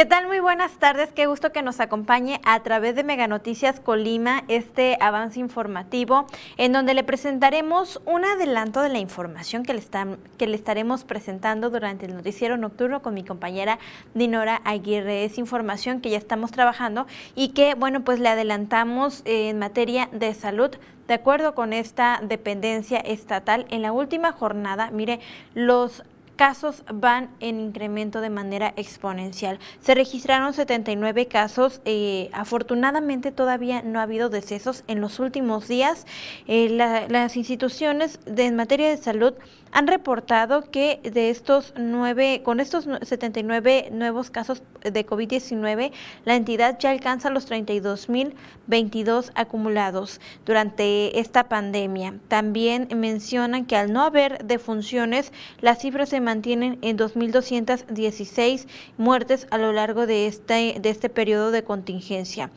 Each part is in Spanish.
¿Qué tal? Muy buenas tardes. Qué gusto que nos acompañe a través de Mega Noticias Colima este avance informativo en donde le presentaremos un adelanto de la información que le, están, que le estaremos presentando durante el noticiero nocturno con mi compañera Dinora Aguirre. Es información que ya estamos trabajando y que, bueno, pues le adelantamos en materia de salud. De acuerdo con esta dependencia estatal, en la última jornada, mire, los casos van en incremento de manera exponencial. Se registraron 79 casos. Eh, afortunadamente todavía no ha habido decesos en los últimos días. Eh, las instituciones de, en materia de salud han reportado que de estos nueve, con estos 79 nuevos casos de COVID-19, la entidad ya alcanza los 32.022 acumulados durante esta pandemia. También mencionan que al no haber defunciones, las cifras se mantienen en 2.216 muertes a lo largo de este, de este periodo de contingencia.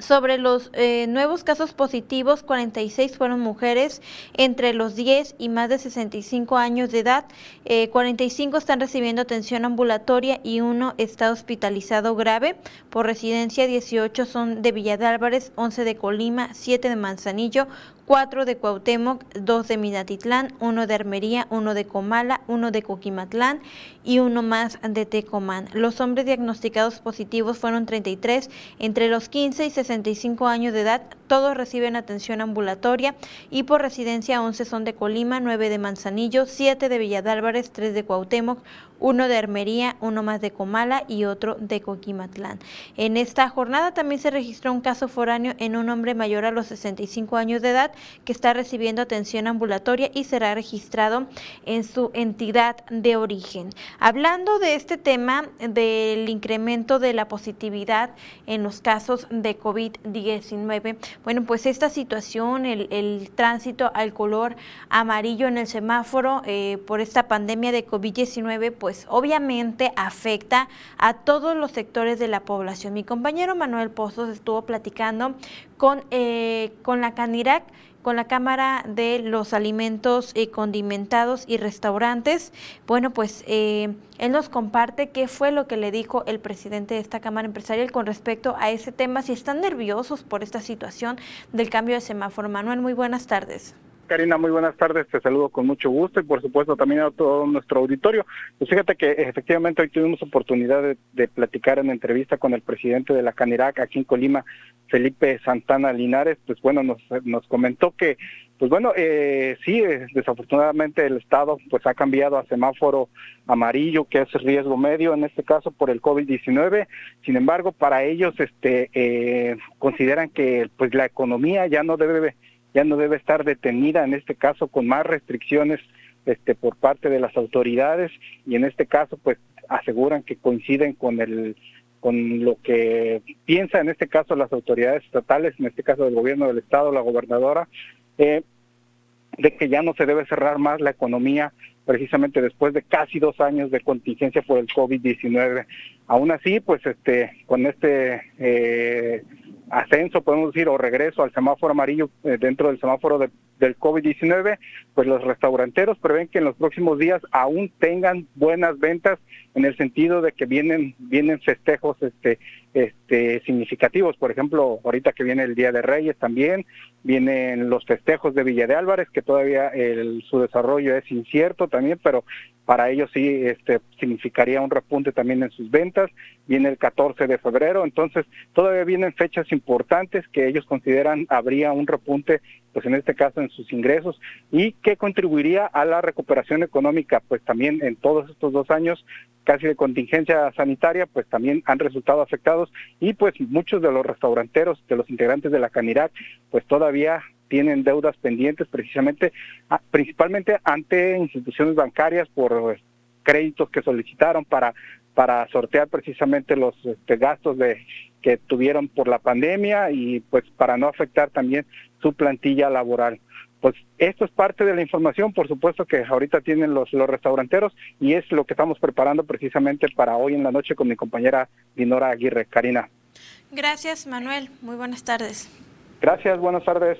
Sobre los eh, nuevos casos positivos, 46 fueron mujeres entre los 10 y más de 65 años de edad. 45 eh, están recibiendo atención ambulatoria y uno está hospitalizado grave. Por residencia, 18 son de Villa de Álvarez, 11 de Colima, 7 de Manzanillo, cuatro de Cuauhtémoc, dos de Minatitlán, uno de Armería, uno de Comala, uno de Coquimatlán y uno más de Tecomán. Los hombres diagnosticados positivos fueron 33 entre los 15 y 65 años de edad. Todos reciben atención ambulatoria y por residencia 11 son de Colima, 9 de Manzanillo, 7 de Villa de Álvarez, 3 de Cuauhtémoc, uno de Armería, uno más de Comala y otro de Coquimatlán. En esta jornada también se registró un caso foráneo en un hombre mayor a los 65 años de edad que está recibiendo atención ambulatoria y será registrado en su entidad de origen. Hablando de este tema del incremento de la positividad en los casos de COVID-19, bueno, pues esta situación, el, tránsito al color amarillo en el semáforo eh, por esta pandemia de COVID-19, pues obviamente afecta a todos los sectores de la población. Mi compañero Manuel Pozos estuvo platicando con, eh, con la Canirac con la Cámara de los Alimentos eh, Condimentados y Restaurantes. Bueno, pues eh, él nos comparte qué fue lo que le dijo el presidente de esta Cámara Empresarial con respecto a ese tema, si están nerviosos por esta situación del cambio de semáforo. Manuel, muy buenas tardes. Karina, muy buenas tardes, te saludo con mucho gusto y por supuesto también a todo nuestro auditorio. Pues fíjate que efectivamente hoy tuvimos oportunidad de, platicar en entrevista con el presidente de la Canirac aquí en Colima, Felipe Santana Linares, pues bueno, nos, nos comentó que, pues bueno, eh, sí, desafortunadamente el Estado pues ha cambiado a semáforo amarillo, que es riesgo medio en este caso por el COVID-19, sin embargo, para ellos este eh, consideran que pues la economía ya no debe ya no debe estar detenida, en este caso con más restricciones este, por parte de las autoridades y en este caso pues aseguran que coinciden con el con lo que piensa en este caso las autoridades estatales, en este caso el gobierno del estado, la gobernadora, eh, de que ya no se debe cerrar más la economía precisamente después de casi dos años de contingencia por el COVID-19. Aún así, pues este, con este eh, ascenso, podemos decir, o regreso al semáforo amarillo eh, dentro del semáforo del COVID-19, pues los restauranteros prevén que en los próximos días aún tengan buenas ventas en el sentido de que vienen vienen festejos este este significativos, por ejemplo, ahorita que viene el Día de Reyes también, vienen los festejos de Villa de Álvarez, que todavía su desarrollo es incierto también, pero para ellos sí este, significaría un repunte también en sus ventas, viene el 14 de febrero, entonces todavía vienen fechas importantes que ellos consideran habría un repunte, pues en este caso en sus ingresos, y que contribuiría a la recuperación económica, pues también en todos estos dos años casi de contingencia sanitaria, pues también han resultado afectados y pues muchos de los restauranteros, de los integrantes de la Canirac, pues todavía tienen deudas pendientes precisamente, ah, principalmente ante instituciones bancarias por créditos que solicitaron para para sortear precisamente los este, gastos de que tuvieron por la pandemia y pues para no afectar también su plantilla laboral. Pues esto es parte de la información, por supuesto que ahorita tienen los, los restauranteros y es lo que estamos preparando precisamente para hoy en la noche con mi compañera Dinora Aguirre. Karina. Gracias, Manuel. Muy buenas tardes. Gracias, buenas tardes.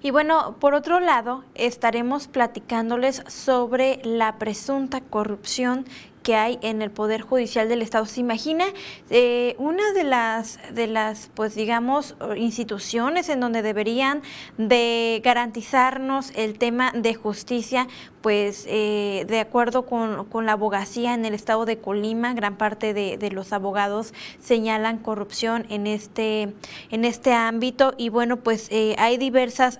Y bueno, por otro lado, estaremos platicándoles sobre la presunta corrupción que hay en el Poder Judicial del Estado. ¿Se imagina eh, una de las, de las, pues digamos, instituciones en donde deberían de garantizarnos el tema de justicia? Pues eh, de acuerdo con, la abogacía en el estado de Colima, gran parte de, los abogados señalan corrupción en este, en este ámbito y bueno, pues eh, hay diversas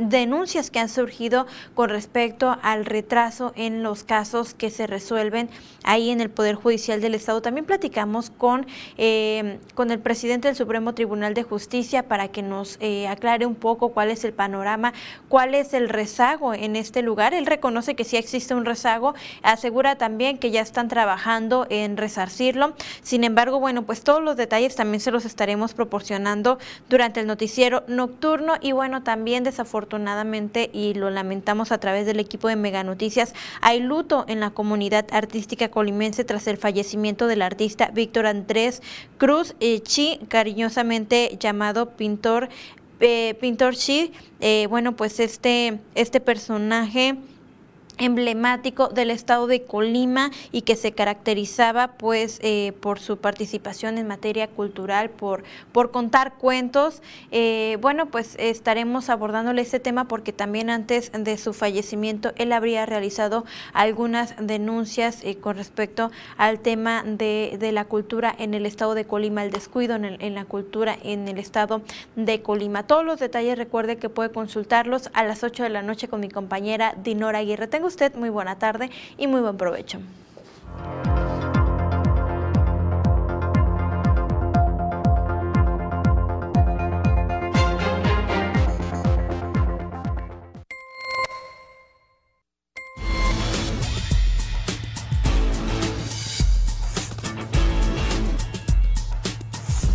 denuncias que han surgido con respecto al retraso en los casos que se resuelven ahí en el Poder Judicial del Estado. También platicamos con, eh, con el presidente del Supremo Tribunal de Justicia para que nos eh, aclare un poco cuál es el panorama, cuál es el rezago en este lugar. Él reconoce que sí existe un rezago, asegura también que ya están trabajando en resarcirlo. Sin embargo, bueno, pues todos los detalles también se los estaremos proporcionando durante el noticiero nocturno y bueno, también desafortunadamente y lo lamentamos a través del equipo de Mega Noticias, hay luto en la comunidad artística colimense tras el fallecimiento del artista Víctor Andrés Cruz eh, Chi, cariñosamente llamado pintor, eh, pintor Chi. Eh, bueno, pues este, este personaje emblemático del estado de Colima y que se caracterizaba pues eh, por su participación en materia cultural, por, por contar cuentos. Eh, bueno, pues estaremos abordándole este tema porque también antes de su fallecimiento él habría realizado algunas denuncias eh, con respecto al tema de, de, la cultura en el estado de Colima, el descuido en, en la cultura en el estado de Colima. Todos los detalles recuerde que puede consultarlos a las 8 de la noche con mi compañera Dinora Aguirre. Tengo usted muy buena tarde y muy buen provecho.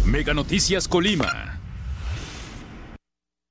Mega Noticias Colima.